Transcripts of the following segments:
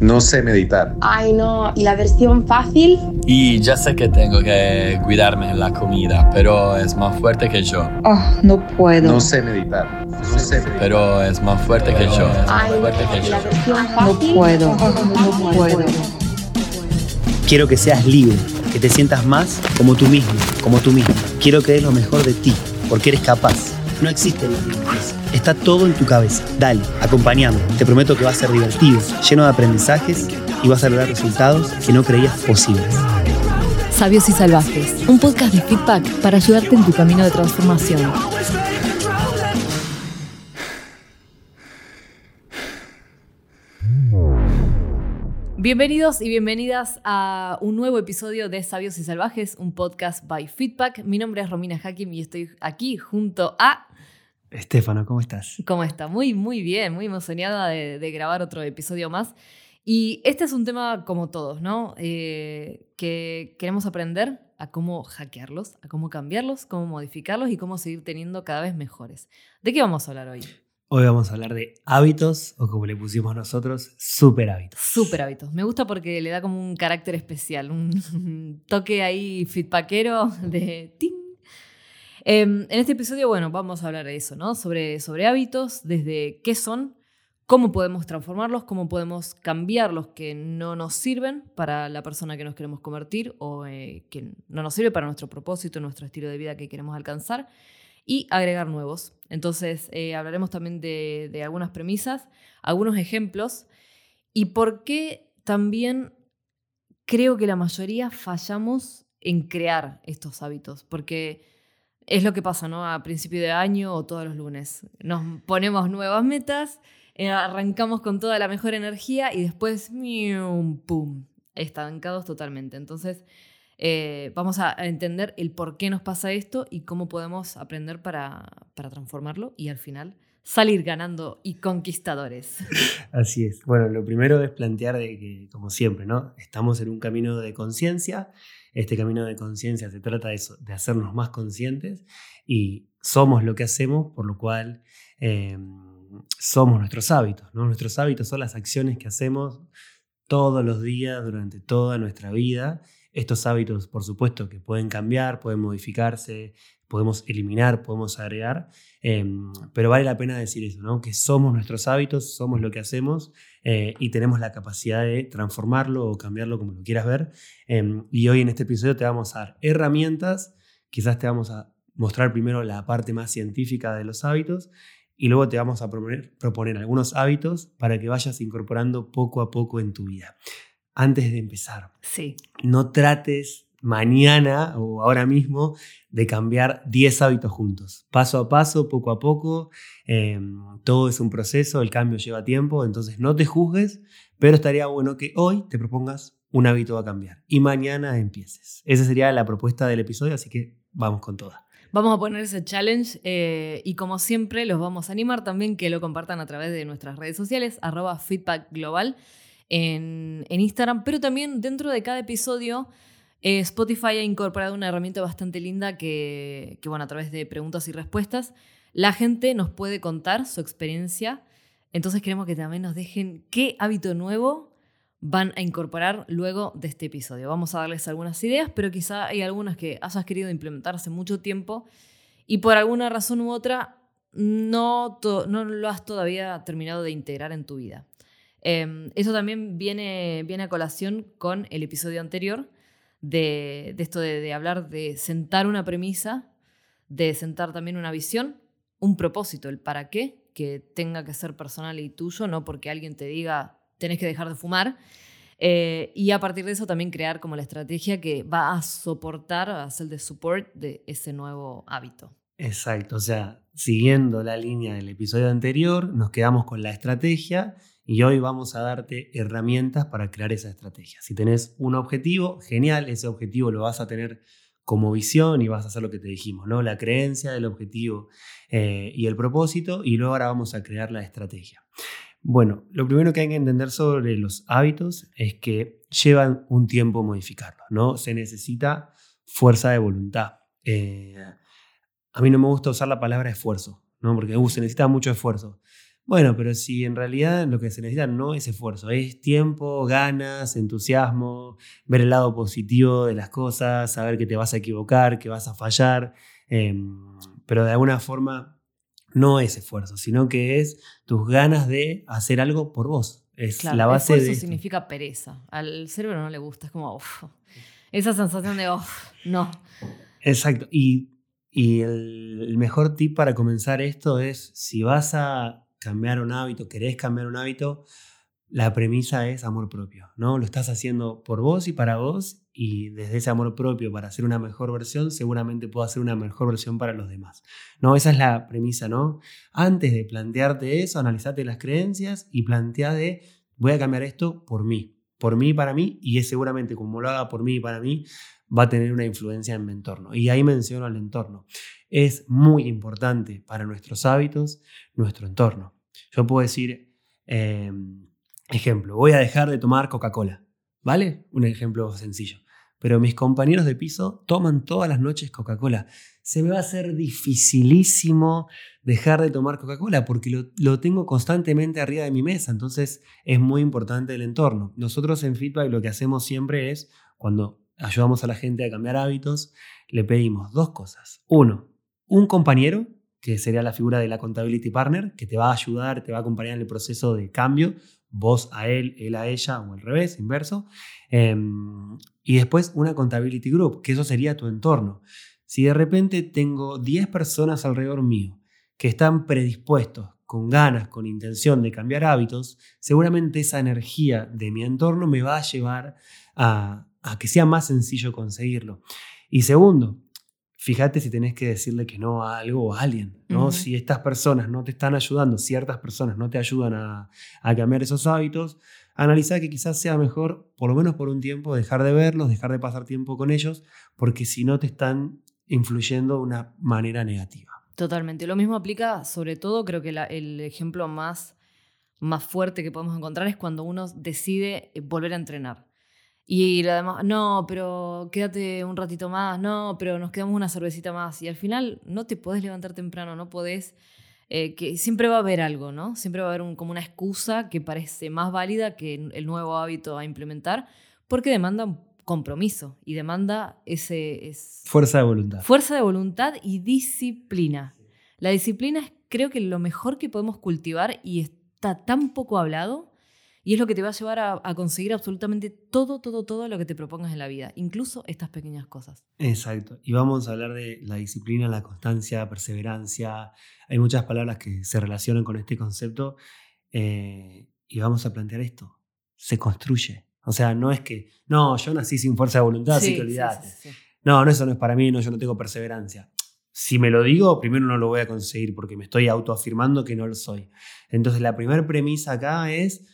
No sé meditar. Ay, no. ¿Y la versión fácil? Y ya sé que tengo que cuidarme en la comida, pero es más fuerte que yo. Oh, no puedo. No sé meditar. No sé meditar. Pero es más fuerte que yo. Es más Ay, no. fuerte que ¿Y yo. la versión No puedo. No puedo. Quiero que seas libre, que te sientas más como tú mismo, como tú mismo. Quiero que des lo mejor de ti, porque eres capaz. No existen los límites. Está todo en tu cabeza. Dale, acompañame. Te prometo que va a ser divertido, lleno de aprendizajes y vas a lograr resultados que no creías posibles. Sabios y Salvajes, un podcast de feedback para ayudarte en tu camino de transformación. Bienvenidos y bienvenidas a un nuevo episodio de Sabios y Salvajes, un podcast by Feedback. Mi nombre es Romina Hakim y estoy aquí junto a... Estefano, ¿cómo estás? ¿Cómo está? Muy, muy bien, muy emocionada de, de grabar otro episodio más. Y este es un tema como todos, ¿no? Eh, que queremos aprender a cómo hackearlos, a cómo cambiarlos, cómo modificarlos y cómo seguir teniendo cada vez mejores. ¿De qué vamos a hablar hoy? Hoy vamos a hablar de hábitos, o como le pusimos nosotros, super hábitos. Super hábitos. Me gusta porque le da como un carácter especial, un toque ahí feedbackero de ting. Eh, en este episodio, bueno, vamos a hablar de eso, ¿no? Sobre, sobre hábitos, desde qué son, cómo podemos transformarlos, cómo podemos cambiar los que no nos sirven para la persona que nos queremos convertir o eh, que no nos sirve para nuestro propósito, nuestro estilo de vida que queremos alcanzar y agregar nuevos. Entonces, eh, hablaremos también de, de algunas premisas, algunos ejemplos y por qué también creo que la mayoría fallamos en crear estos hábitos, porque es lo que pasa, ¿no? A principio de año o todos los lunes. Nos ponemos nuevas metas, eh, arrancamos con toda la mejor energía y después, ¡mium! ¡pum! Estancados totalmente. Entonces, eh, vamos a entender el por qué nos pasa esto y cómo podemos aprender para, para transformarlo y al final salir ganando y conquistadores. Así es. Bueno, lo primero es plantear de que, como siempre, ¿no? Estamos en un camino de conciencia. Este camino de conciencia se trata de de hacernos más conscientes y somos lo que hacemos, por lo cual eh, somos nuestros hábitos, ¿no? Nuestros hábitos son las acciones que hacemos todos los días durante toda nuestra vida. Estos hábitos, por supuesto, que pueden cambiar, pueden modificarse, podemos eliminar, podemos agregar, eh, pero vale la pena decir eso, ¿no? que somos nuestros hábitos, somos lo que hacemos eh, y tenemos la capacidad de transformarlo o cambiarlo como lo quieras ver. Eh, y hoy en este episodio te vamos a dar herramientas, quizás te vamos a mostrar primero la parte más científica de los hábitos y luego te vamos a proponer algunos hábitos para que vayas incorporando poco a poco en tu vida. Antes de empezar, Sí. no trates mañana o ahora mismo de cambiar 10 hábitos juntos. Paso a paso, poco a poco, eh, todo es un proceso, el cambio lleva tiempo, entonces no te juzgues, pero estaría bueno que hoy te propongas un hábito a cambiar y mañana empieces. Esa sería la propuesta del episodio, así que vamos con toda. Vamos a poner ese challenge eh, y como siempre los vamos a animar también que lo compartan a través de nuestras redes sociales, arroba feedback global en, Instagram, pero también dentro de cada episodio eh, Spotify ha incorporado una herramienta bastante linda que, bueno, a través de preguntas y respuestas, la gente nos puede contar su experiencia. Entonces queremos que también nos dejen qué hábito nuevo van a incorporar luego de este episodio. Vamos a darles algunas ideas, pero quizá hay algunas que hayas querido implementar hace mucho tiempo y por alguna razón u otra no, no lo has todavía terminado de integrar en tu vida. Eh, eso también viene, viene a colación con el episodio anterior de, esto de, de hablar de sentar una premisa, de sentar también una visión, un propósito, el para qué, que tenga que ser personal y tuyo, no porque alguien te diga tenés que dejar de fumar. Eh, y a partir de eso también crear como la estrategia que va a soportar, a hacer de support de ese nuevo hábito. Exacto, o sea, siguiendo la línea del episodio anterior, nos quedamos con la estrategia y hoy vamos a darte herramientas para crear esa estrategia. Si tenés un objetivo, genial, ese objetivo lo vas a tener como visión y vas a hacer lo que te dijimos, ¿no? La creencia del objetivo eh, y el propósito y luego ahora vamos a crear la estrategia. Bueno, lo primero que hay que entender sobre los hábitos es que llevan un tiempo modificarlos, ¿no? Se necesita fuerza de voluntad. Eh, a mí no me gusta usar la palabra esfuerzo, ¿no? Porque uh, se necesita mucho esfuerzo. Bueno, pero si en realidad lo que se necesita no es esfuerzo, es tiempo, ganas, entusiasmo, ver el lado positivo de las cosas, saber que te vas a equivocar, que vas a fallar, em, pero de alguna forma no es esfuerzo, sino que es tus ganas de hacer algo por vos. Es Claro, la base esfuerzo de esto. significa pereza. Al cerebro no le gusta, es como, uff, esa sensación de, uff, no. Exacto. Y, y el, el mejor tip para comenzar esto es, si vas a cambiar un hábito, querés cambiar un hábito, la premisa es amor propio, ¿no? Lo estás haciendo por vos y para vos y desde ese amor propio para hacer una mejor versión, seguramente puedo hacer una mejor versión para los demás. No, esa es la premisa, ¿no? Antes de plantearte eso, analizate las creencias y plantea voy a cambiar esto por mí, por mí y para mí, y es seguramente como lo haga por mí y para mí, va a tener una influencia en mi entorno. Y ahí menciono al entorno. Es muy importante para nuestros hábitos nuestro entorno. Yo puedo decir, eh, ejemplo, voy a dejar de tomar Coca-Cola, ¿vale? Un ejemplo sencillo. Pero mis compañeros de piso toman todas las noches Coca-Cola. Se me va a hacer dificilísimo dejar de tomar Coca-Cola porque lo, lo tengo constantemente arriba de mi mesa. Entonces es muy importante el entorno. Nosotros en Feedback lo que hacemos siempre es, cuando ayudamos a la gente a cambiar hábitos, le pedimos dos cosas. Uno, un compañero, que sería la figura de la accountability partner, que te va a ayudar, te va a acompañar en el proceso de cambio, vos a él, él a ella, o al revés, inverso. Em, y después una accountability group, que eso sería tu entorno. Si de repente tengo 10 personas alrededor mío que están predispuestos, con ganas, con intención de cambiar hábitos, seguramente esa energía de mi entorno me va a llevar a, a que sea más sencillo conseguirlo. Y segundo, fíjate si tenés que decirle que no a algo o a alguien, ¿no? Si estas personas no te están ayudando, ciertas personas no te ayudan a, a cambiar esos hábitos, analiza que quizás sea mejor, por lo menos por un tiempo, dejar de verlos, dejar de pasar tiempo con ellos, porque si no te están influyendo de una manera negativa. Totalmente. Lo mismo aplica, sobre todo, creo que la- el ejemplo más, más fuerte que podemos encontrar es cuando uno decide eh, volver a entrenar. Y además, no, pero quédate un ratito más, no, pero nos quedamos una cervecita más. Y al final no te podés levantar temprano, no podés. eh, que siempre va a haber algo, ¿no? Siempre va a haber un- como una excusa que parece más válida que el nuevo hábito a implementar, porque demanda un compromiso y demanda ese, es- Fuerza de voluntad. Fuerza de voluntad y disciplina. La disciplina es creo que lo mejor que podemos cultivar y está tan poco hablado y es lo que te va a llevar a, a conseguir absolutamente todo, todo, todo lo que te propongas en la vida, incluso estas pequeñas cosas. Exacto. Y vamos a hablar de la disciplina, la constancia, perseverancia. Hay muchas palabras que se relacionan con este concepto. eh, y vamos a plantear esto. Se construye. O sea, no es que, no, yo nací sin fuerza de voluntad, así Sí, que sí, olvídate. sí, sí. No, no, eso no es para mí, no, yo no tengo perseverancia. Si me lo digo, primero no lo voy a conseguir porque me estoy autoafirmando que no lo soy. Entonces, la primera premisa acá es,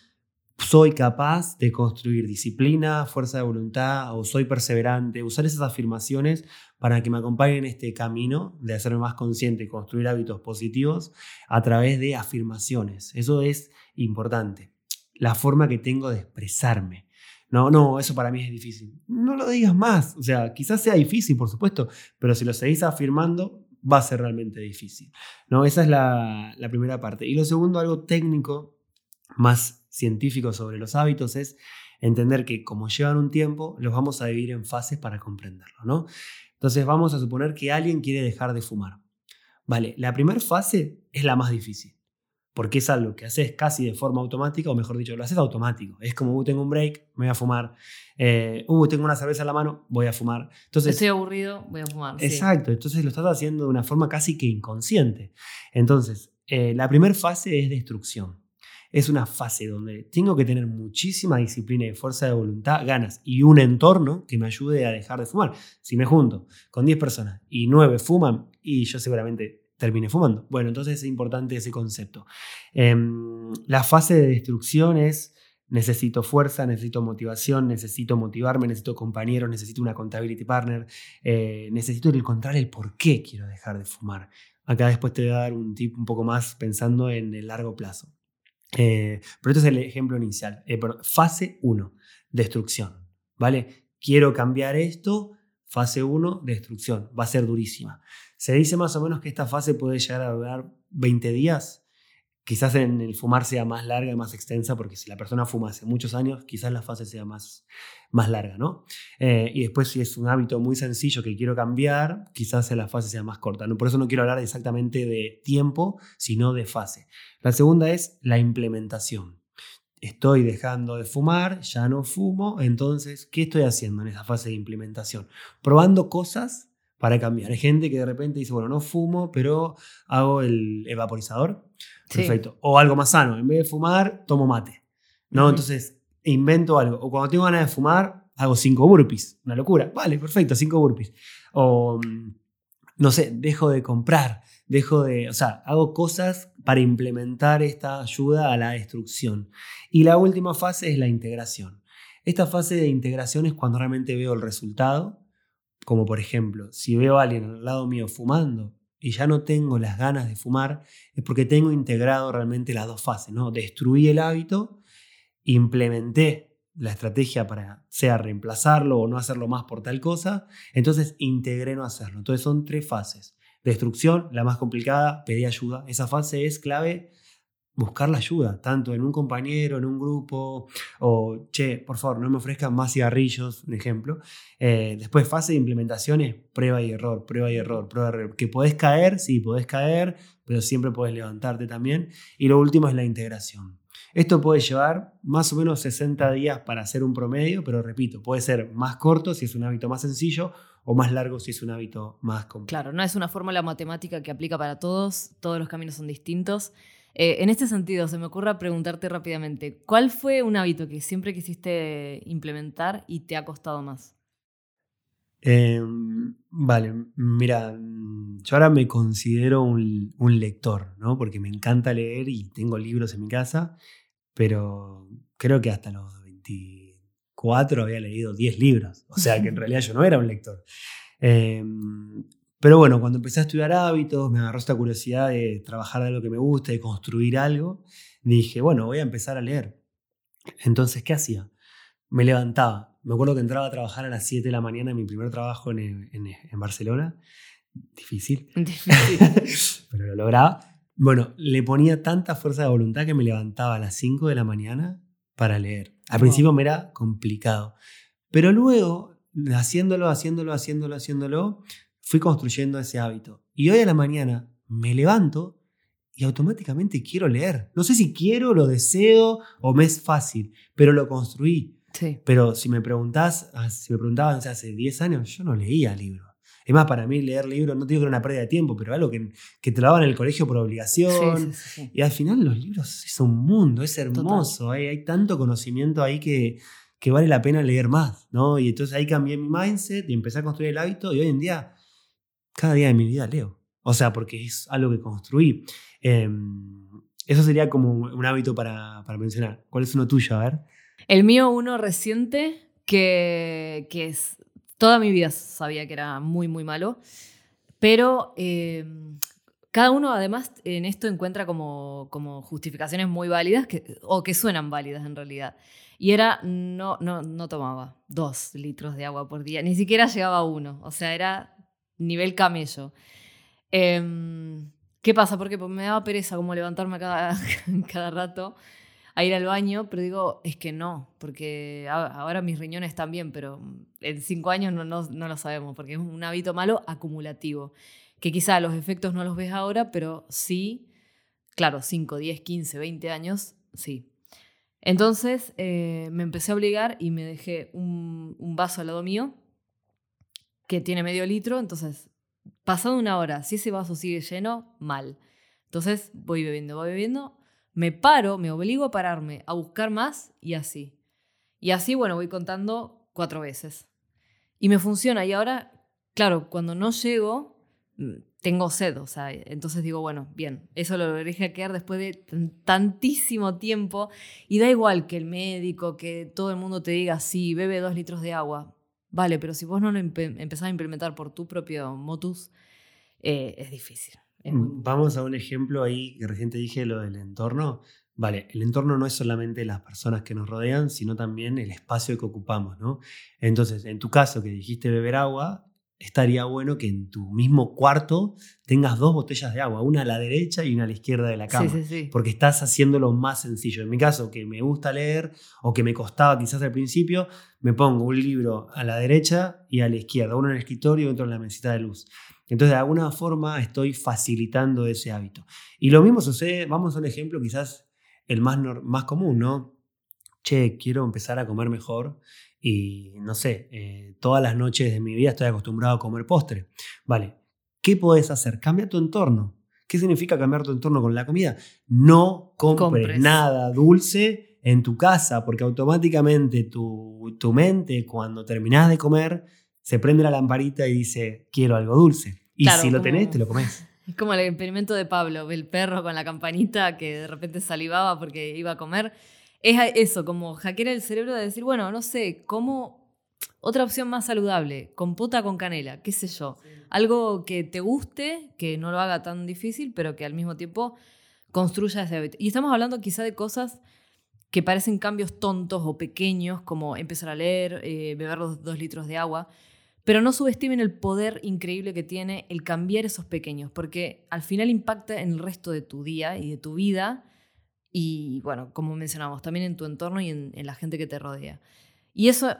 soy capaz de construir disciplina, fuerza de voluntad o soy perseverante, usar esas afirmaciones para que me acompañen en este camino de hacerme más consciente y construir hábitos positivos a través de afirmaciones. Eso es importante. La forma que tengo de expresarme. No, no, eso para mí es difícil. No lo digas más. O sea, quizás sea difícil, por supuesto, pero si lo seguís afirmando, va a ser realmente difícil. ¿no? Esa es la, la primera parte. Y lo segundo, algo técnico, más científico sobre los hábitos, es entender que como llevan un tiempo, los vamos a dividir en fases para comprenderlo. ¿no? Entonces vamos a suponer que alguien quiere dejar de fumar. Vale, la primera fase es la más difícil porque es algo que haces casi de forma automática, o mejor dicho, lo haces automático. Es como, uh, tengo un break, me voy a fumar. Eh, uh, tengo una cerveza en la mano, voy a fumar. Entonces, Estoy aburrido, voy a fumar. sí. exacto, entonces lo estás haciendo de una forma casi que inconsciente. Entonces, eh, la primera fase es destrucción. Es una fase donde tengo que tener muchísima disciplina y fuerza de voluntad, ganas y un entorno que me ayude a dejar de fumar. Si me junto con 10 personas y 9 fuman, y yo seguramente termine fumando. Bueno, entonces es importante ese concepto. Em, la fase de destrucción es necesito fuerza, necesito motivación, necesito motivarme, necesito compañeros, necesito una accountability partner, eh, necesito encontrar el por qué quiero dejar de fumar. Acá después te voy a dar un tip un poco más pensando en el largo plazo. Eh, pero este es el ejemplo inicial. Eh, fase 1, destrucción. ¿Vale? Quiero cambiar esto. Fase 1, destrucción. Va a ser durísima. Se dice más o menos que esta fase puede llegar a durar 20 días. Quizás en el fumar sea más larga y más extensa, porque si la persona fuma hace muchos años, quizás la fase sea más, más larga, ¿no? Eh, y después si es un hábito muy sencillo que quiero cambiar, quizás la fase sea más corta. ¿no? Por eso no quiero hablar exactamente de tiempo, sino de fase. La segunda es la implementación. Estoy dejando de fumar, ya no fumo, entonces, ¿qué estoy haciendo en esa fase de implementación? Probando cosas para cambiar. Hay gente que de repente dice, bueno, no fumo, pero hago el evaporizador. Sí. Perfecto. O algo más sano, en vez de fumar, tomo mate. ¿no? Entonces, invento algo. O cuando tengo ganas de fumar, hago cinco burpees. Una locura. Vale, perfecto, cinco burpees. O, mm, no sé, dejo de comprar, dejo de, o sea, hago cosas para implementar esta ayuda a la destrucción. Y la última fase es la integración. Esta fase de integración es cuando realmente veo el resultado, como por ejemplo, si veo a alguien al lado mío fumando y ya no tengo las ganas de fumar, es porque tengo integrado realmente las dos fases, ¿no? Destruí el hábito, implementé la estrategia para sea reemplazarlo o no hacerlo más por tal cosa, entonces integré no hacerlo. Entonces son tres fases. Destrucción, la más complicada, pedí ayuda. Esa fase es clave buscar la ayuda, tanto en un compañero, en un grupo, o, che, por favor, no me ofrezcan más cigarrillos, un ejemplo. Eh, después, fase de implementación es prueba y error, prueba y error, prueba y error. Que podés caer, sí, podés caer, pero siempre podés levantarte también. Y lo último es la integración. Esto puede llevar más o menos 60 días para hacer un promedio, pero repito, puede ser más corto si es un hábito más sencillo o más largo si es un hábito más complejo. Claro, no es una fórmula matemática que aplica para todos, todos los caminos son distintos. Eh, en este sentido, se me ocurre preguntarte rápidamente, ¿cuál fue un hábito que siempre quisiste implementar y te ha costado más? Eh, vale, mira, yo ahora me considero un, un lector, ¿no? Porque me encanta leer y tengo libros en mi casa, pero creo que hasta los 24 había leído 10 libros, o sea que en realidad yo no era un lector. Eh, pero bueno, cuando empecé a estudiar hábitos, me agarró esta curiosidad de trabajar de lo que me gusta, de construir algo, dije, bueno, voy a empezar a leer. Entonces, ¿qué hacía? Me levantaba. Me acuerdo que entraba a trabajar a las 7 de la mañana en mi primer trabajo en, en- en Barcelona. Difícil, Difícil. pero lo lograba. Bueno, le ponía tanta fuerza de voluntad que me levantaba a las 5 de la mañana para leer. Al Wow. principio me era complicado, pero luego, haciéndolo, haciéndolo, haciéndolo, haciéndolo, fui construyendo ese hábito. Y hoy a la mañana me levanto y automáticamente quiero leer. No sé si quiero, lo deseo o me es fácil, pero lo construí. Sí. Pero si me preguntás, ah, si me preguntaban hace 10 años, yo no leía libros. Es más, para mí leer libros, no te digo que era una pérdida de tiempo, pero algo que, que te lo daban en el colegio por obligación. sí, sí. Y al final los libros es un mundo, es hermoso. Hay, hay tanto conocimiento ahí que, que vale la pena leer más, ¿no? Y entonces ahí cambié mi mindset y empecé a construir el hábito y hoy en día, cada día de mi vida leo. O sea, porque es algo que construí. Eh, eso sería como un hábito para, para mencionar. ¿Cuál es uno tuyo? A ver. El mío, uno reciente, que, que es, toda mi vida sabía que era muy, muy malo, pero eh, cada uno además en esto encuentra como, como justificaciones muy válidas, que, o que suenan válidas en realidad. Y era, no, no, no tomaba dos litros de agua por día, ni siquiera llegaba a uno, o sea, era nivel camello. Em, ¿Qué pasa? Porque me daba pereza como levantarme cada, cada rato a ir al baño, pero digo, es que no, porque ahora mis riñones están bien, pero en cinco años no, no, no lo sabemos, porque es un hábito malo acumulativo, que quizá los efectos no los ves ahora, pero sí, claro, 5, 10, 15, 20 años, sí. Entonces eh, me empecé a obligar y me dejé un vaso al lado mío que tiene medio litro, entonces, pasado una hora, si ese vaso sigue lleno, mal. Entonces voy bebiendo, voy bebiendo, me paro, me obligo a pararme, a buscar más y así. Y así, bueno, voy contando cuatro veces. Y me funciona. Y ahora, claro, cuando no llego, mm, tengo sed. O sea, entonces digo, bueno, bien, eso lo logré hackear después de tan- tantísimo tiempo. Y da igual que el médico, que todo el mundo te diga, sí, bebe dos litros de agua. Vale, pero si vos no lo empe- empezás a implementar por tu propio motus, eh, es difícil. Es muy- Vamos a un ejemplo ahí que recién te dije, lo del entorno. Vale, el entorno no es solamente las personas que nos rodean, sino también el espacio que ocupamos, ¿no? Entonces, en tu caso que dijiste beber agua, estaría bueno que en tu mismo cuarto tengas dos botellas de agua, una a la derecha y una a la izquierda de la cama. Sí, sí, sí. Porque estás haciéndolo más sencillo. En mi caso, que me gusta leer o que me costaba quizás al principio, me pongo un libro a la derecha y a la izquierda, uno en el escritorio y otro en la mesita de luz. Entonces, de alguna forma estoy facilitando ese hábito. Y lo mismo sucede, vamos a un ejemplo quizás el más, más común, ¿no? Che, quiero empezar a comer mejor y no sé, eh, todas las noches de mi vida estoy acostumbrado a comer postre. Vale, ¿qué podés hacer? Cambia tu entorno. ¿Qué significa cambiar tu entorno con la comida? No compres, Compres. nada dulce en tu casa, porque automáticamente tu, tu mente, cuando terminás de comer, se prende la lamparita y dice, quiero algo dulce. Y Claro, si lo tenés, te lo comes. Es como el experimento de Pablo, el perro con la campanita que de repente salivaba porque iba a comer. Es eso, como hackear el cerebro de decir, bueno, no sé, como otra opción más saludable, compota con canela, qué sé yo. Algo que te guste, que no lo haga tan difícil, pero que al mismo tiempo construya ese hábito. Y estamos hablando quizá de cosas que parecen cambios tontos o pequeños, como empezar a leer, eh, beber los dos litros de agua, pero no subestimen el poder increíble que tiene el cambiar esos pequeños, porque al final impacta en el resto de tu día y de tu vida, y bueno, como mencionamos, también en tu entorno y en, en la gente que te rodea. Y eso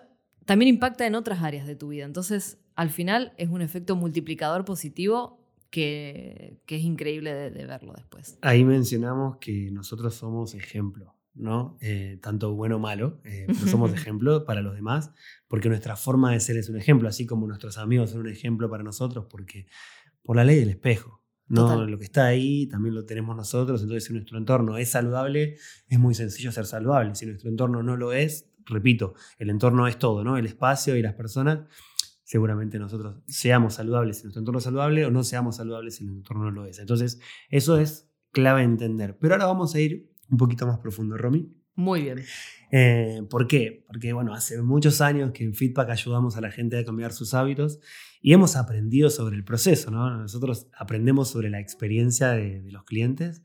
también impacta en otras áreas de tu vida. Entonces, al final es un efecto multiplicador positivo que, que es increíble de, de verlo después. Ahí mencionamos que nosotros somos ejemplo, ¿no? Eh, tanto bueno o malo, eh, pero somos ejemplo para los demás, porque nuestra forma de ser es un ejemplo, así como nuestros amigos son un ejemplo para nosotros, porque por la ley del espejo. No, Total. lo que está ahí también lo tenemos nosotros, entonces si nuestro entorno es saludable, es muy sencillo ser saludable. Si nuestro entorno no lo es, repito, el entorno es todo, ¿no? El espacio y las personas, seguramente nosotros seamos saludables si nuestro entorno es saludable o no seamos saludables si nuestro entorno no lo es. Entonces, eso es clave entender. Pero ahora vamos a ir un poquito más profundo, Romy. Muy bien. Eh, ¿Por qué? Porque bueno, hace muchos años que en Feedback ayudamos a la gente a cambiar sus hábitos y hemos aprendido sobre el proceso, ¿no? Nosotros aprendemos sobre la experiencia de, los clientes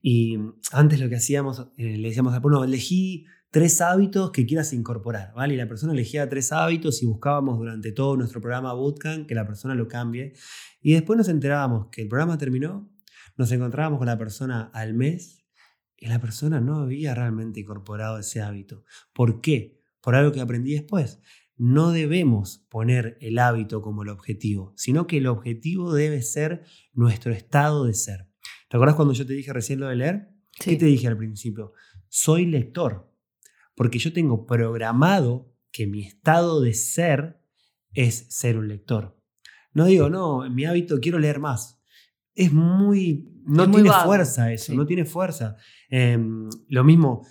y antes lo que hacíamos, eh, le decíamos bueno, elegí tres hábitos que quieras incorporar, ¿vale? Y la persona elegía tres hábitos y buscábamos durante todo nuestro programa Bootcamp que la persona lo cambie y después nos enterábamos que el programa terminó, nos encontrábamos con la persona al mes y la persona no había realmente incorporado ese hábito. ¿Por qué? Por algo que aprendí después. No debemos poner el hábito como el objetivo, sino que el objetivo debe ser nuestro estado de ser. ¿Te acuerdas cuando yo te dije recién lo de leer? ¿Qué te dije al principio? Soy lector, porque yo tengo programado que mi estado de ser es ser un lector. No digo, no, en mi hábito quiero leer más. Es muy... No Es muy tiene vago, fuerza eso, sí. no tiene fuerza. Em, lo mismo,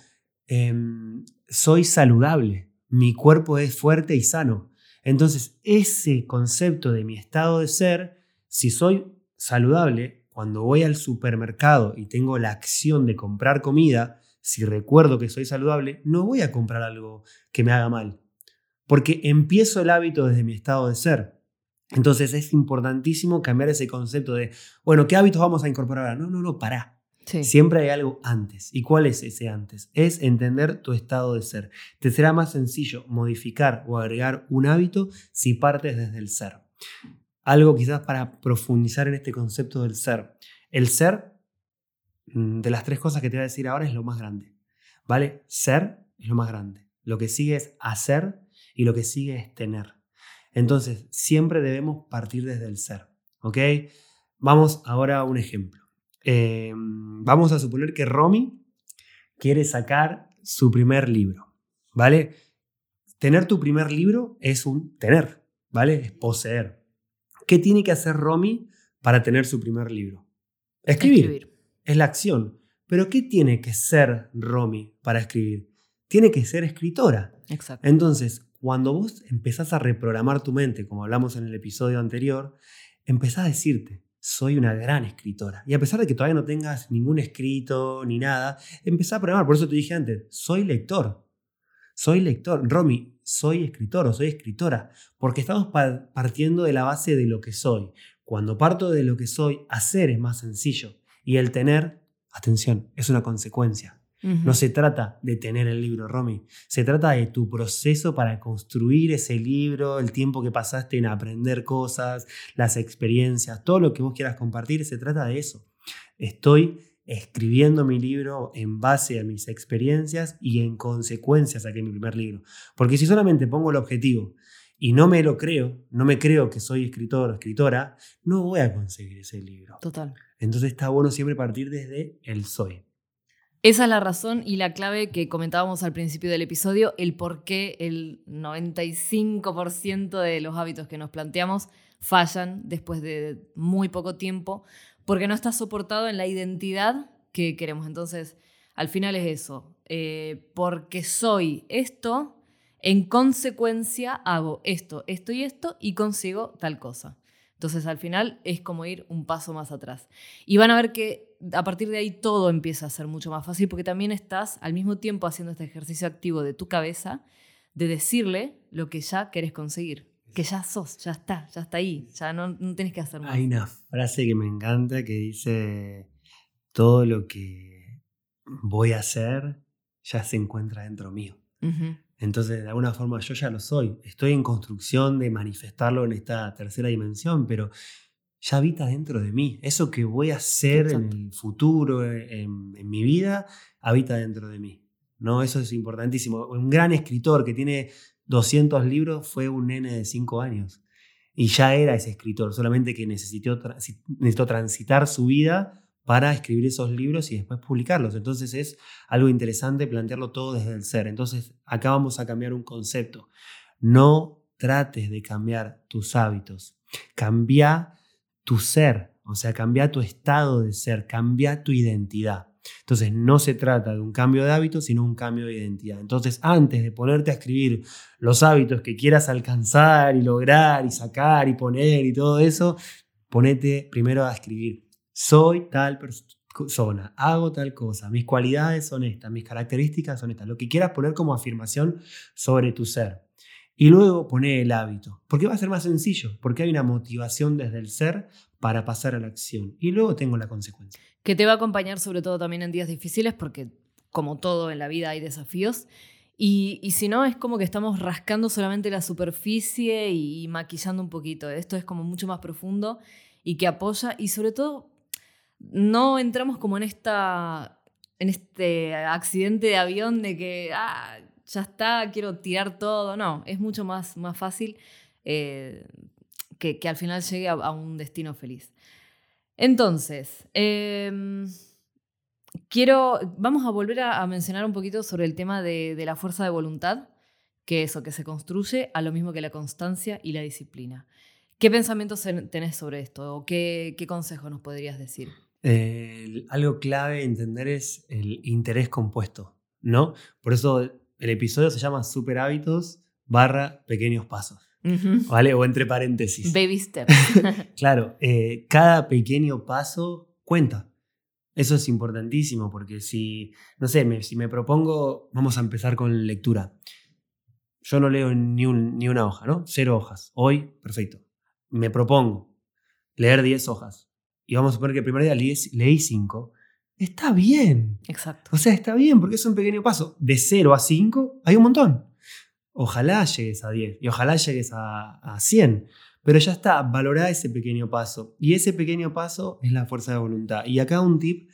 em, soy saludable, mi cuerpo es fuerte y sano. Entonces, ese concepto de mi estado de ser, si soy saludable, cuando voy al supermercado y tengo la acción de comprar comida, si recuerdo que soy saludable, no voy a comprar algo que me haga mal. Porque empiezo el hábito desde mi estado de ser. Entonces es importantísimo cambiar ese concepto de, bueno, ¿qué hábitos vamos a incorporar? No, no, no, pará. Siempre hay algo antes. ¿Y cuál es ese antes? Es entender tu estado de ser. Te será más sencillo modificar o agregar un hábito si partes desde el ser. Algo quizás para profundizar en este concepto del ser. El ser, mm, de las tres cosas que te voy a decir ahora, es lo más grande. ¿Vale? Ser es lo más grande. Lo que sigue es hacer y lo que sigue es tener. Entonces, siempre debemos partir desde el ser. ¿Ok? Vamos ahora a un ejemplo. Eh, vamos a suponer que Romy quiere sacar su primer libro, ¿vale? Tener tu primer libro es un tener, ¿vale? Es poseer. ¿Qué tiene que hacer Romy para tener su primer libro? Escribir. Es la acción. Pero ¿qué tiene que ser Romy para escribir? Tiene que ser escritora. Exacto. Entonces, cuando vos empezás a reprogramar tu mente, como hablamos en el episodio anterior, empezás a decirte, soy una gran escritora. Y a pesar de que todavía no tengas ningún escrito ni nada, empezá a programar. Por eso te dije antes, soy lector. Soy lector. Romy, soy escritor o soy escritora. Porque estamos pa- partiendo de la base de lo que soy. Cuando parto de lo que soy, hacer es más sencillo. Y el tener, atención, es una consecuencia. No se trata de tener el libro, Romy. Se trata de tu proceso para construir ese libro, el tiempo que pasaste en aprender cosas, las experiencias, todo lo que vos quieras compartir. Se trata de eso. Estoy escribiendo mi libro en base a mis experiencias y en consecuencia saqué mi primer libro. Porque si solamente pongo el objetivo y no me lo creo, no me creo que soy escritor o escritora, no voy a conseguir ese libro. Total. Entonces está bueno siempre partir desde el soy. Esa es la razón y la clave que comentábamos al principio del episodio, el por qué el 95% de los hábitos que nos planteamos fallan después de muy poco tiempo, porque no está soportado en la identidad que queremos. Entonces, al final es eso, eh, porque soy esto, en consecuencia hago esto, esto y esto y consigo tal cosa. Entonces al final es como ir un paso más atrás. Y van a ver que a partir de ahí todo empieza a ser mucho más fácil porque también estás al mismo tiempo haciendo este ejercicio activo de tu cabeza de decirle lo que ya querés conseguir. Que ya sos, ya está, ya está ahí, ya no, no tenés que hacer más. Hay una frase que me encanta que dice, todo lo que voy a hacer ya se encuentra dentro mío. Entonces, de alguna forma yo ya lo soy. Estoy en construcción de manifestarlo en esta tercera dimensión, pero ya habita dentro de mí. Eso que voy a hacer Exacto. en el futuro, en, en mi vida, habita dentro de mí. ¿no? Eso es importantísimo. Un gran escritor que tiene 200 libros fue un nene de 5 años. Y ya era ese escritor, solamente que necesitó, necesitó transitar su vida para escribir esos libros y después publicarlos. Entonces es algo interesante plantearlo todo desde el ser. Entonces acá vamos a cambiar un concepto. No trates de cambiar tus hábitos. Cambia tu ser, o sea, cambia tu estado de ser, cambia tu identidad. Entonces no se trata de un cambio de hábitos, sino un cambio de identidad. Entonces antes de ponerte a escribir los hábitos que quieras alcanzar y lograr y sacar y poner y todo eso, ponete primero a escribir. Soy tal persona, hago tal cosa, mis cualidades son estas, mis características son estas, lo que quieras poner como afirmación sobre tu ser. Y luego poner el hábito, porque va a ser más sencillo, porque hay una motivación desde el ser para pasar a la acción. Y luego tengo la consecuencia. que te va a acompañar sobre todo también en días difíciles, porque como todo en la vida hay desafíos. Y, y si no, es como que estamos rascando solamente la superficie y, maquillando un poquito. Esto es como mucho más profundo y que apoya. Y sobre todo, no entramos como en, esta, en este accidente de avión de que ah, ya está, quiero tirar todo. No, es mucho más, más fácil eh, que, que al final llegue a, un destino feliz. Entonces, em, quiero, vamos a volver a, mencionar un poquito sobre el tema de, la fuerza de voluntad, que eso, que se construye a lo mismo que la constancia y la disciplina. ¿Qué pensamientos en- tenés sobre esto? ¿O qué, qué consejos nos podrías decir? Eh, algo clave entender es el interés compuesto, ¿no? Por eso el episodio se llama Super Hábitos barra Pequeños Pasos. ¿vale? O entre paréntesis. Baby steps. Claro, eh, cada pequeño paso cuenta. Eso es importantísimo porque si, no sé, me- si me propongo, vamos a empezar con lectura. Yo no leo ni, un- ni una hoja, ¿no? Cero hojas. Hoy, perfecto. Me propongo leer 10 hojas. Y vamos a suponer que el primer día leí, leí 5. Está bien. Exacto. O sea, está bien porque es un pequeño paso. De 0 a 5 hay un montón. Ojalá llegues a 10 y ojalá llegues a, a 100. Pero ya está, valorá ese pequeño paso. Y ese pequeño paso es la fuerza de voluntad. Y acá un tip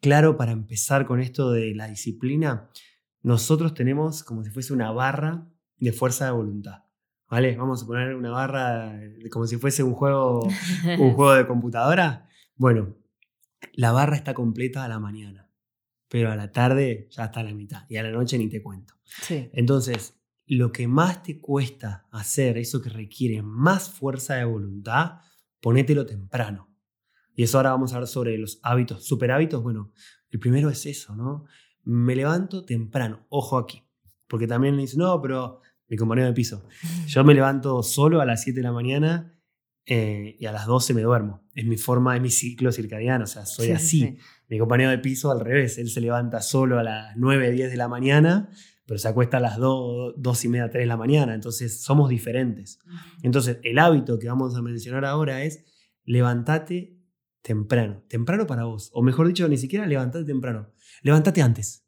claro para empezar con esto de la disciplina. Nosotros tenemos como si fuese una barra de fuerza de voluntad. ¿Vale? Vamos a poner una barra de- como si fuese un juego un juego de computadora. Bueno, la barra está completa a la mañana, pero a la tarde ya está a la mitad y a la noche ni te cuento. Sí. Entonces, lo que más te cuesta hacer, eso que requiere más fuerza de voluntad, ponételo temprano. Y eso ahora vamos a hablar sobre los hábitos, super hábitos. Bueno, el primero es eso, ¿no? Me levanto temprano, ojo aquí, porque también me dicen, no, pero mi compañero de piso, yo me levanto solo a las 7 de la mañana eh, y a las 12 me duermo. Es mi forma, es mi ciclo circadiano, o sea, soy Sí, sí, así. sí. Mi compañero de piso al revés, él se levanta solo a las 9, 10 de la mañana, pero se acuesta a las 2, 2 y media, 3 de la mañana, entonces somos diferentes. Entonces, el hábito que vamos a mencionar ahora es levántate temprano. Temprano para vos. O mejor dicho, ni siquiera levantate temprano. Levantate antes.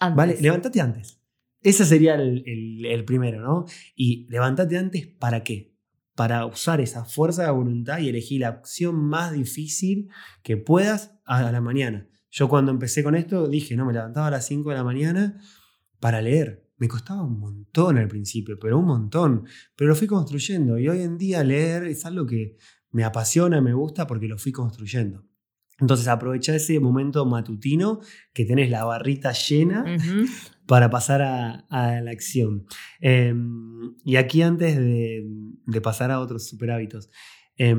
Antes. ¿Vale? Levántate antes. Ese sería el, primero, ¿no? Y levántate antes para qué? Para usar esa fuerza de voluntad y elegir la acción más difícil que puedas a la mañana. Yo cuando empecé con esto dije, no, me levantaba a las 5 de la mañana para leer. Me costaba un montón al principio, pero un montón. Pero lo fui construyendo y hoy en día leer es algo que me apasiona, me gusta porque lo fui construyendo. Entonces aprovecha ese momento matutino que tenés la barrita llena. Para pasar a, la acción. Eh, y aquí antes de, pasar a otros super hábitos, eh,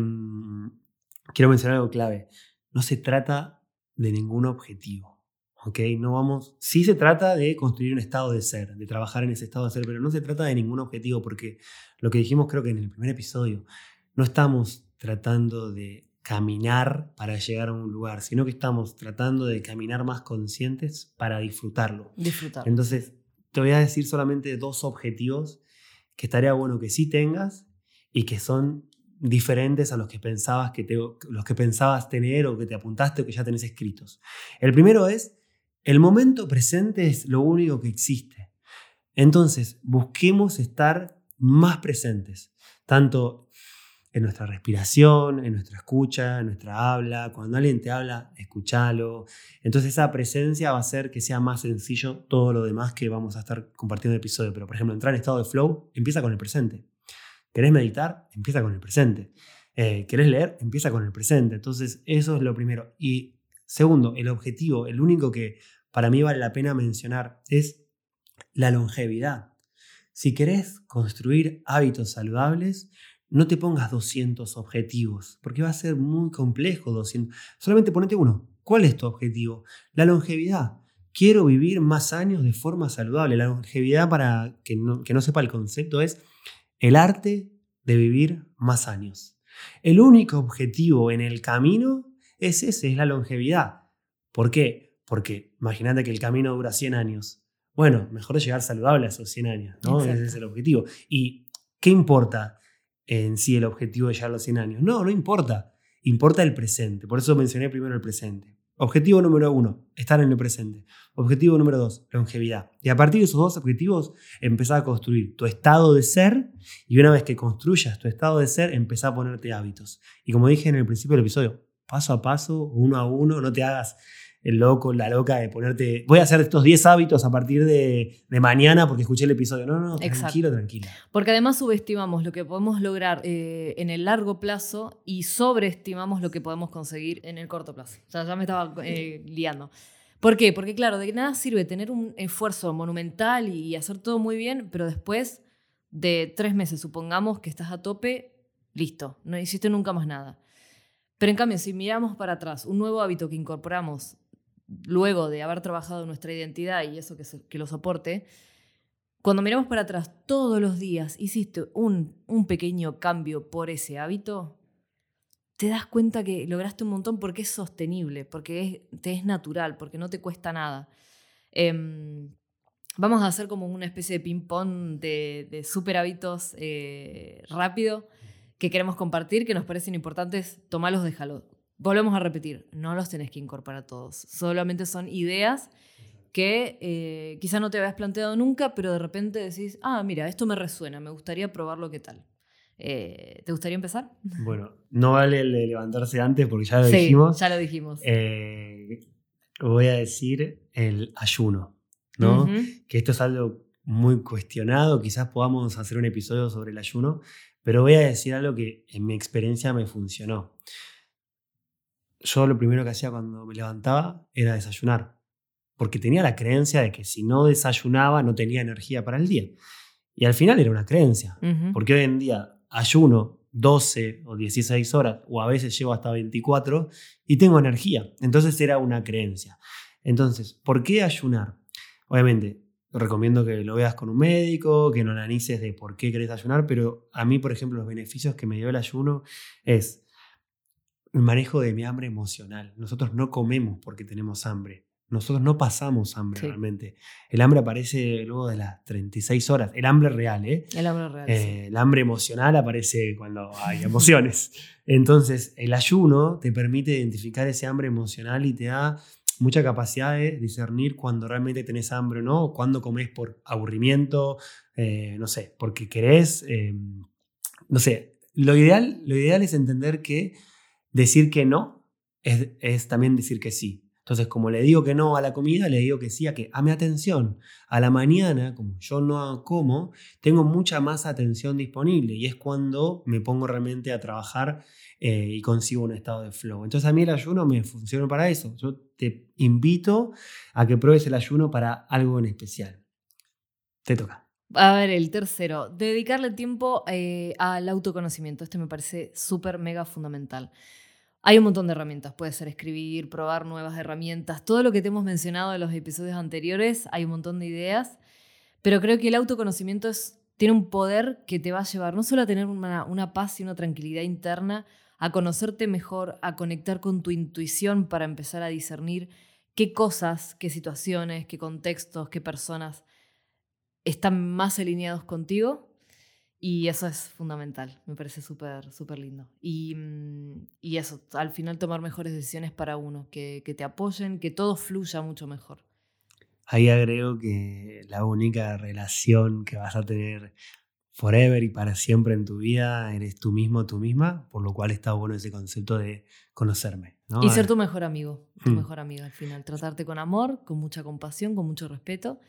quiero mencionar algo clave. No se trata de ningún objetivo. ¿ok? No vamos, sí se trata de construir un estado de ser, de trabajar en ese estado de ser, pero no se trata de ningún objetivo porque lo que dijimos creo que en el primer episodio, no estamos tratando de caminar para llegar a un lugar, sino que estamos tratando de caminar más conscientes para disfrutarlo. Disfrutar. Entonces, te voy a decir solamente dos objetivos que estaría bueno que sí tengas y que son diferentes a los que pensabas que te- los que pensabas tener o que te apuntaste o que ya tenés escritos. El primero es el momento presente es lo único que existe. Entonces, busquemos estar más presentes, tanto en nuestra respiración, en nuestra escucha, en nuestra habla. Cuando alguien te habla, escúchalo. Entonces esa presencia va a hacer que sea más sencillo todo lo demás que vamos a estar compartiendo en el episodio. Pero, por ejemplo, entrar en estado de flow empieza con el presente. ¿Querés meditar? Empieza con el presente. Eh, ¿Querés leer? Empieza con el presente. Entonces eso es lo primero. Y segundo, el objetivo, el único que para mí vale la pena mencionar es la longevidad. Si querés construir hábitos saludables, no te pongas 200 objetivos, porque va a ser muy complejo 200. Solamente ponete uno. ¿Cuál es tu objetivo? La longevidad. Quiero vivir más años de forma saludable. La longevidad, para que no, que no sepa el concepto, es el arte de vivir más años. El único objetivo en el camino es ese, es la longevidad. ¿Por qué? Porque imagínate que el camino dura 100 años. Bueno, mejor llegar saludable a esos 100 años, ¿no? Exacto. Ese es el objetivo. ¿Y qué importa en sí el objetivo de llegar a los 100 años? No, no importa. Importa el presente. Por eso mencioné primero el presente. Objetivo número uno, estar en el presente. Objetivo número dos, longevidad. Y a partir de esos dos objetivos, empezar a construir tu estado de ser y una vez que construyas tu estado de ser, empezar a ponerte hábitos. Y como dije en el principio del episodio, paso a paso, uno a uno, no te hagas el loco, la loca de ponerte, voy a hacer estos 10 hábitos a partir de, de mañana porque escuché el episodio. No, no, tranquilo, tranquila. Porque además subestimamos lo que podemos lograr eh, en el largo plazo y sobreestimamos lo que podemos conseguir en el corto plazo. O sea, ya me estaba eh, liando. ¿Por qué? Porque claro, de nada sirve tener un esfuerzo monumental y hacer todo muy bien, pero después de tres meses, supongamos que estás a tope, listo, no hiciste nunca más nada. Pero en cambio, si miramos para atrás, un nuevo hábito que incorporamos luego de haber trabajado nuestra identidad y eso que, lo soporte, cuando miramos para atrás todos los días hiciste un, pequeño cambio por ese hábito, te das cuenta que lograste un montón porque es sostenible, porque es, te es natural, porque no te cuesta nada. Em, vamos a hacer como una especie de ping-pong de, de super hábitos eh, rápido que queremos compartir, que nos parecen importantes, tomalos, déjalos. Volvemos a repetir, no los tenés que incorporar todos, solamente son ideas que eh, quizá no te habías planteado nunca, pero de repente decís, ah, mira, esto me resuena, me gustaría probarlo, ¿qué tal? Eh, ¿Te gustaría empezar? Bueno, no vale el de levantarse antes porque ya lo sí, dijimos. ya lo dijimos. Eh, voy a decir el ayuno, ¿no? Ujú. Que esto es algo muy cuestionado, quizás podamos hacer un episodio sobre el ayuno, pero voy a decir algo que en mi experiencia me funcionó. Yo lo primero que hacía cuando me levantaba era desayunar, porque tenía la creencia de que si no desayunaba no tenía energía para el día. Y al final era una creencia, porque hoy en día ayuno 12 o 16 horas, o a veces llego hasta 24, y tengo energía. Entonces era una creencia. Entonces, ¿por qué ayunar? Obviamente, recomiendo que lo veas con un médico, que no analices de por qué querés ayunar, pero a mí, por ejemplo, los beneficios que me dio el ayuno es el manejo de mi hambre emocional. Nosotros no comemos porque tenemos hambre. Nosotros no pasamos hambre Sí. realmente. El hambre aparece luego de las 36 horas. El hambre real, ¿eh? El hambre real. sí. Eh, el hambre emocional aparece cuando hay emociones. Entonces, el ayuno te permite identificar ese hambre emocional y te da mucha capacidad de discernir cuando realmente tenés hambre o no, o cuando comes por aburrimiento, eh, no sé, porque querés, eh, no sé. Lo ideal, lo ideal es entender que decir que no es, es también decir que sí. Entonces, como le digo que no a la comida, le digo que sí a que, a mi atención. A la mañana, como yo no como, tengo mucha más atención disponible y es cuando me pongo realmente a trabajar eh, y consigo un estado de flow. Entonces a mí el ayuno me funciona para eso. Yo te invito a que pruebes el ayuno para algo en especial. Te toca. A ver, el tercero, dedicarle tiempo eh, al autoconocimiento. Este me parece súper, mega fundamental. Hay un montón de herramientas, puede ser escribir, probar nuevas herramientas, todo lo que te hemos mencionado en los episodios anteriores, hay un montón de ideas, pero creo que el autoconocimiento tiene un poder que te va a llevar no solo a tener una, una paz y una tranquilidad interna, a conocerte mejor, a conectar con tu intuición para empezar a discernir qué cosas, qué situaciones, qué contextos, qué personas están más alineados contigo y eso es fundamental, me parece súper, súper lindo. Y, mm, y eso, al final tomar mejores decisiones para uno, que, que te apoyen, que todo fluya mucho mejor. Ahí agrego que la única relación que vas a tener forever y para siempre en tu vida eres tú mismo, tú misma, por lo cual está bueno ese concepto de conocerme. ¿no? Y ser tu mejor amigo, tu Hmm. mejor amiga al final. Tratarte con amor, con mucha compasión, con mucho respeto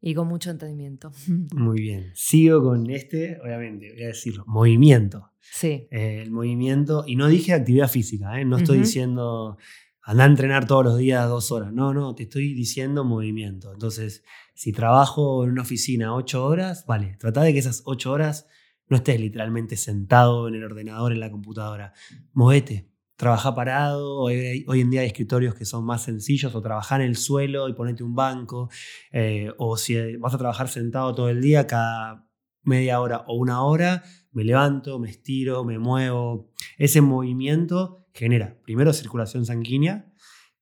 y con mucho entendimiento. Muy bien. Sigo con este, obviamente, voy a decirlo, movimiento. Sí, Eh, el movimiento, y no dije actividad física, ¿eh? no estoy diciendo anda a entrenar todos los días dos horas, no, no, te estoy diciendo movimiento. Entonces, si trabajo en una oficina ocho horas, vale, trata de que esas ocho horas no estés literalmente sentado en el ordenador, en la computadora. Movete, trabaja parado, hoy, en día hay escritorios que son más sencillos, o trabajar en el suelo y ponete un banco, eh, o si vas a trabajar sentado todo el día, cada media hora o una hora, me levanto, me estiro, me muevo. Ese movimiento genera primero circulación sanguínea,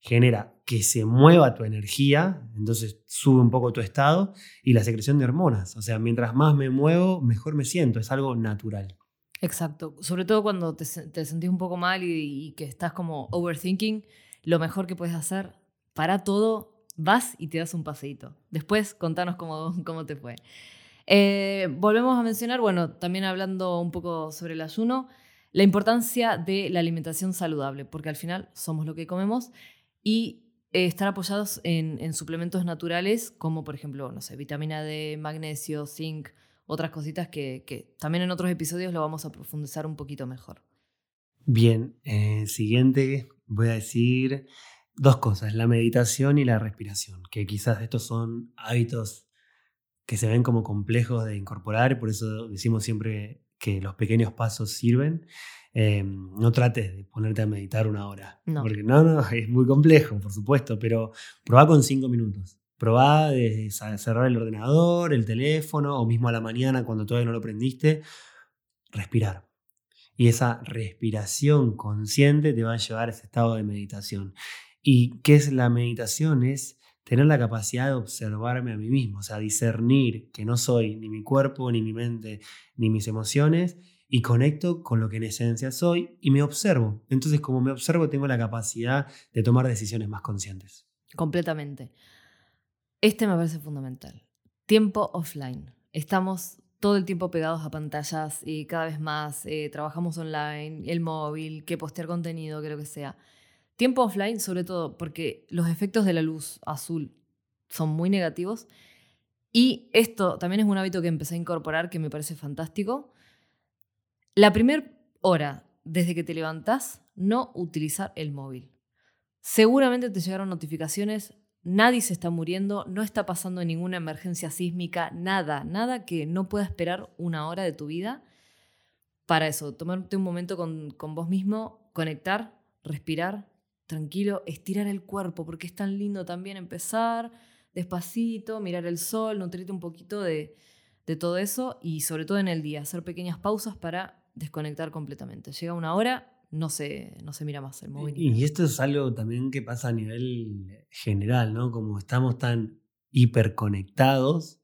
genera que se mueva tu energía, entonces sube un poco tu estado y la secreción de hormonas. O sea, mientras más me muevo, mejor me siento, es algo natural. Exacto. Sobre todo cuando te, te sentís un poco mal y, y que estás como overthinking, lo mejor que puedes hacer, para todo, vas y te das un paseíto. Después contanos cómo, cómo te fue. Eh, volvemos a mencionar, bueno, también hablando un poco sobre el ayuno, la importancia de la alimentación saludable, porque al final somos lo que comemos y eh, estar apoyados en, en suplementos naturales como por ejemplo, no sé, vitamina D, magnesio, zinc, otras cositas que, que también en otros episodios lo vamos a profundizar un poquito mejor. Bien, eh, siguiente voy a decir dos cosas, la meditación y la respiración, que quizás estos son hábitos que se ven como complejos de incorporar, por eso decimos siempre que los pequeños pasos sirven. Eh, no trates de ponerte a meditar una hora, No. porque no, no, es muy complejo, por supuesto, pero probá con cinco minutos. Probá de sa- cerrar el ordenador, el teléfono, o mismo a la mañana cuando todavía no lo prendiste, respirar. Y esa respiración consciente te va a llevar a ese estado de meditación. ¿Y qué es la meditación? Es tener la capacidad de observarme a mí mismo, o sea, discernir que no soy ni mi cuerpo, ni mi mente, ni mis emociones, y conecto con lo que en esencia soy y me observo. Entonces, como me observo, tengo la capacidad de tomar decisiones más conscientes. Completamente. Este me parece fundamental. Tiempo offline. Estamos todo el tiempo pegados a pantallas y cada vez más eh, trabajamos online, el móvil, que postear contenido, que lo que sea. Tiempo offline, sobre todo porque los efectos de la luz azul son muy negativos. Y esto también es un hábito que empecé a incorporar que me parece fantástico. La primera hora desde que te levantás, no utilizar el móvil. Seguramente te llegaron notificaciones, nadie se está muriendo, no está pasando ninguna emergencia sísmica, nada, nada que no pueda esperar una hora de tu vida para eso, tomarte un momento con, con vos mismo, conectar, respirar, tranquilo, estirar el cuerpo, porque es tan lindo también empezar despacito, mirar el sol, nutrirte un poquito de, de todo eso y sobre todo en el día, hacer pequeñas pausas para desconectar completamente. Llega una hora, no se, no se mira más el móvil. Y esto es algo también que pasa a nivel general, ¿no? Como estamos tan hiperconectados,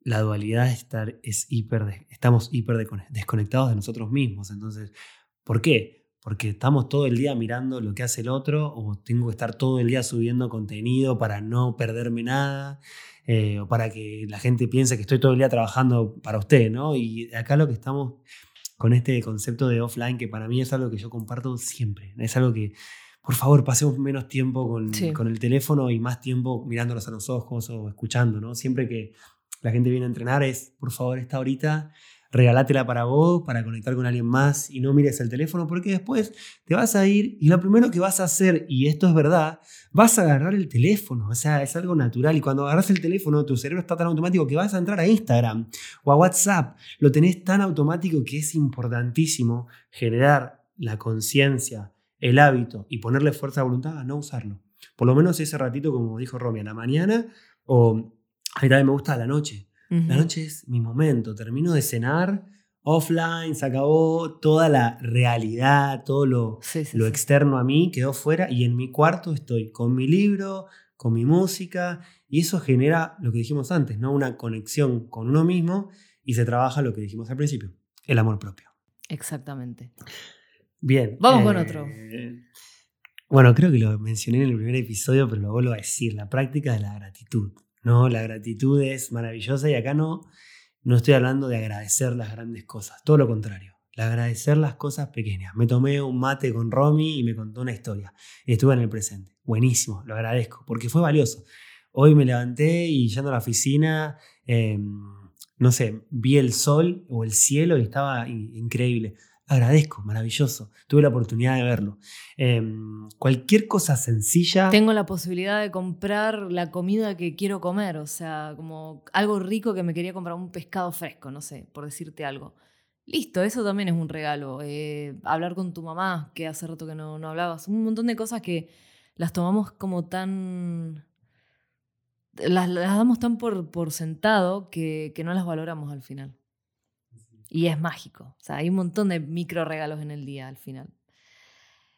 la dualidad es estar, es hiper, estamos hiper desconectados de nosotros mismos. Entonces, ¿por qué? Porque estamos todo el día mirando lo que hace el otro o tengo que estar todo el día subiendo contenido para no perderme nada eh, o para que la gente piense que estoy todo el día trabajando para usted, ¿no? Y acá lo que estamos con este concepto de offline, que para mí es algo que yo comparto siempre, es algo que por favor, pasemos menos tiempo con, con, el teléfono y más tiempo mirándolos a los ojos o escuchando, ¿no? Siempre que la gente viene a entrenar es, por favor, esta horita, regalátela para vos, para conectar con alguien más y no mires el teléfono porque después te vas a ir y lo primero que vas a hacer, y esto es verdad, vas a agarrar el teléfono, o sea, es algo natural y cuando agarras el teléfono tu cerebro está tan automático que vas a entrar a Instagram o a WhatsApp, lo tenés tan automático que es importantísimo generar la conciencia el hábito y ponerle fuerza de voluntad a no usarlo. Por lo menos ese ratito, como dijo Romy, a la mañana o a mí también me gusta la noche. La noche es mi momento. Termino de cenar offline, se acabó toda la realidad, todo lo, lo externo a mí quedó fuera y en mi cuarto estoy con mi libro, con mi música y eso genera lo que dijimos antes, ¿no? Una conexión con uno mismo y se trabaja lo que dijimos al principio, el amor propio. Exactamente. Bien. Vamos con otro. Eh, bueno, creo que lo mencioné en el primer episodio, pero lo vuelvo a decir, la práctica de la gratitud. ¿No? La gratitud es maravillosa y acá no, no estoy hablando de agradecer las grandes cosas, todo lo contrario. El agradecer las cosas pequeñas. Me tomé un mate con Romy y me contó una historia. estuve en el presente. Buenísimo, lo agradezco, porque fue valioso. Hoy me levanté y yendo a la oficina, em, no sé, vi el sol o el cielo y estaba increíble agradezco, maravilloso. Tuve la oportunidad de verlo. Em, cualquier cosa sencilla. Tengo la posibilidad de comprar la comida que quiero comer, o sea, como algo rico que me quería comprar, un pescado fresco, no sé, por decirte algo. Listo, eso también es un regalo. Eh, hablar con tu mamá, que hace rato que no, no hablabas. Un montón de cosas que las tomamos como tan... Las, damos tan por, por sentado que, que no las valoramos al final. Y es mágico. O sea, hay un montón de micro regalos en el día al final.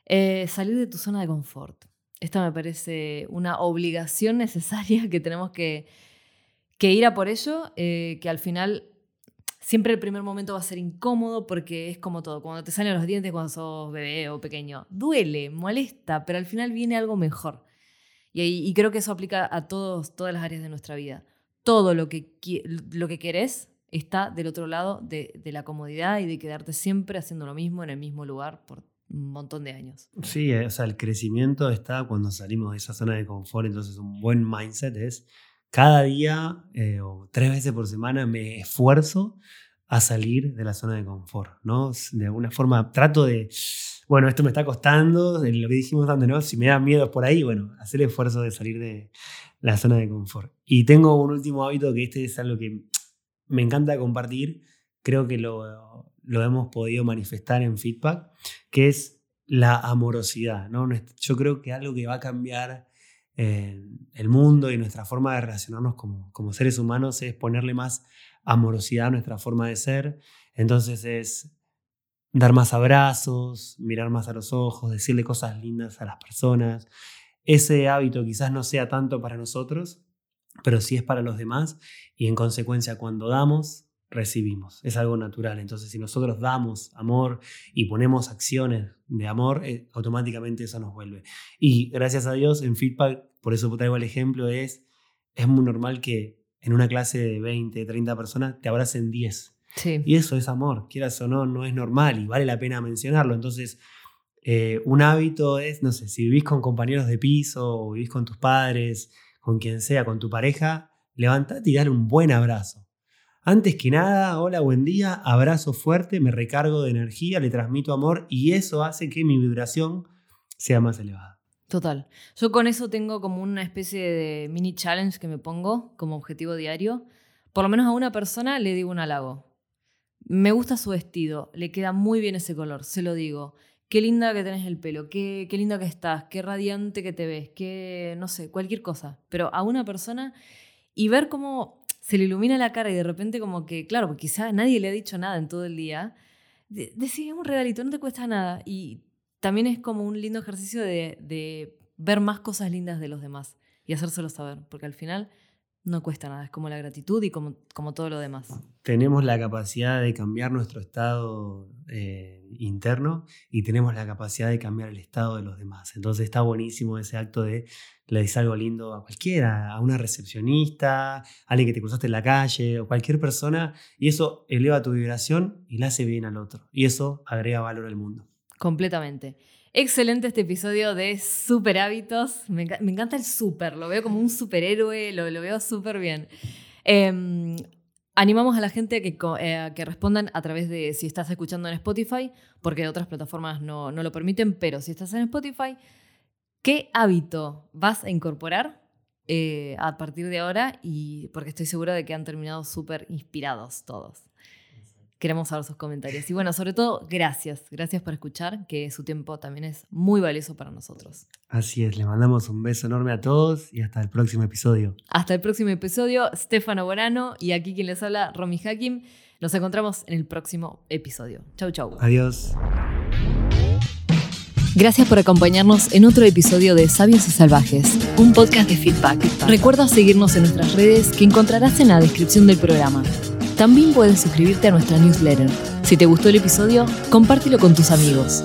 Eh, salir de tu zona de confort. Esta me parece una obligación necesaria que tenemos que, que ir a por ello, eh, que al final siempre el primer momento va a ser incómodo porque es como todo, cuando te salen los dientes cuando sos bebé o pequeño, duele, molesta, pero al final viene algo mejor. Y, y creo que eso aplica a todos, todas las áreas de nuestra vida. Todo lo que, lo que querés está del otro lado de, la comodidad y de quedarte siempre haciendo lo mismo en el mismo lugar por un montón de años. Sí, eh, o sea, el crecimiento está cuando salimos de esa zona de confort, entonces un buen mindset es cada día eh, o tres veces por semana me esfuerzo a salir de la zona de confort, ¿no? De alguna forma trato de, bueno, esto me está costando, lo que dijimos antes, ¿no? Si me da miedo por ahí, bueno, hacer el esfuerzo de salir de la zona de confort. Y tengo un último hábito que este es algo que me encanta compartir, creo que lo, lo hemos podido manifestar en feedback, que es la amorosidad. ¿no? Yo creo que algo que va a cambiar eh, el mundo y nuestra forma de relacionarnos como, como seres humanos es ponerle más amorosidad a nuestra forma de ser. Entonces es dar más abrazos, mirar más a los ojos, decirle cosas lindas a las personas. Ese hábito quizás no sea tanto para nosotros, pero sí es para los demás y en consecuencia cuando damos, recibimos. Es algo natural. Entonces si nosotros damos amor y ponemos acciones de amor, eh, automáticamente eso nos vuelve. Y gracias a Dios en feedback, por eso traigo el ejemplo, es, es muy normal que en una clase de 20, 30 personas te abracen 10. Y eso es amor, quieras o no, no es normal y vale la pena mencionarlo. Entonces, eh, un hábito es, no sé, si vivís con compañeros de piso o vivís con tus padres, con quien sea, con tu pareja, levántate y dale un buen abrazo. Antes que nada, hola, buen día, abrazo fuerte, me recargo de energía, le transmito amor y eso hace que mi vibración sea más elevada. Total. Yo con eso tengo como una especie de mini challenge que me pongo como objetivo diario. Por lo menos a una persona le digo un halago. Me gusta su vestido, le queda muy bien ese color, se lo digo qué linda que tenés el pelo, qué, qué linda que estás, qué radiante que te ves, qué, no sé, cualquier cosa. Pero a una persona y ver cómo se le ilumina la cara y de repente como que, claro, quizá nadie le ha dicho nada en todo el día, de- decí un regalito, no te cuesta nada. Y también es como un lindo ejercicio de, de ver más cosas lindas de los demás y hacérselo saber, porque al final no cuesta nada, es como la gratitud y como, como todo lo demás. Tenemos la capacidad de cambiar nuestro estado eh, interno y tenemos la capacidad de cambiar el estado de los demás. Entonces está buenísimo ese acto de le dices algo lindo a cualquiera, a una recepcionista, a alguien que te cruzaste en la calle o cualquier persona, y eso eleva tu vibración y le hace bien al otro. Y eso agrega valor al mundo. Completamente. Excelente este episodio de Super Hábitos. Me, enca- me encanta el super, lo veo como un superhéroe, lo, veo súper bien. Em, animamos a la gente a que, eh, respondan a través de si estás escuchando en Spotify, porque otras plataformas no, no lo permiten, pero si estás en Spotify, ¿qué hábito vas a incorporar eh, a partir de ahora? Y porque estoy segura de que han terminado súper inspirados todos. Queremos saber sus comentarios. Y bueno, sobre todo, gracias. Gracias por escuchar, que su tiempo también es muy valioso para nosotros. Así es, le mandamos un beso enorme a todos y hasta el próximo episodio. Hasta el próximo episodio, Stefano Borano y aquí quien les habla, Romy Hakim. Nos encontramos en el próximo episodio. Chau, chau. Adiós. Gracias por acompañarnos en otro episodio de Sabios y Salvajes, un podcast de feedback. Recuerda seguirnos en nuestras redes que encontrarás en la descripción del programa. También puedes suscribirte a nuestra newsletter. Si te gustó el episodio, compártelo con tus amigos.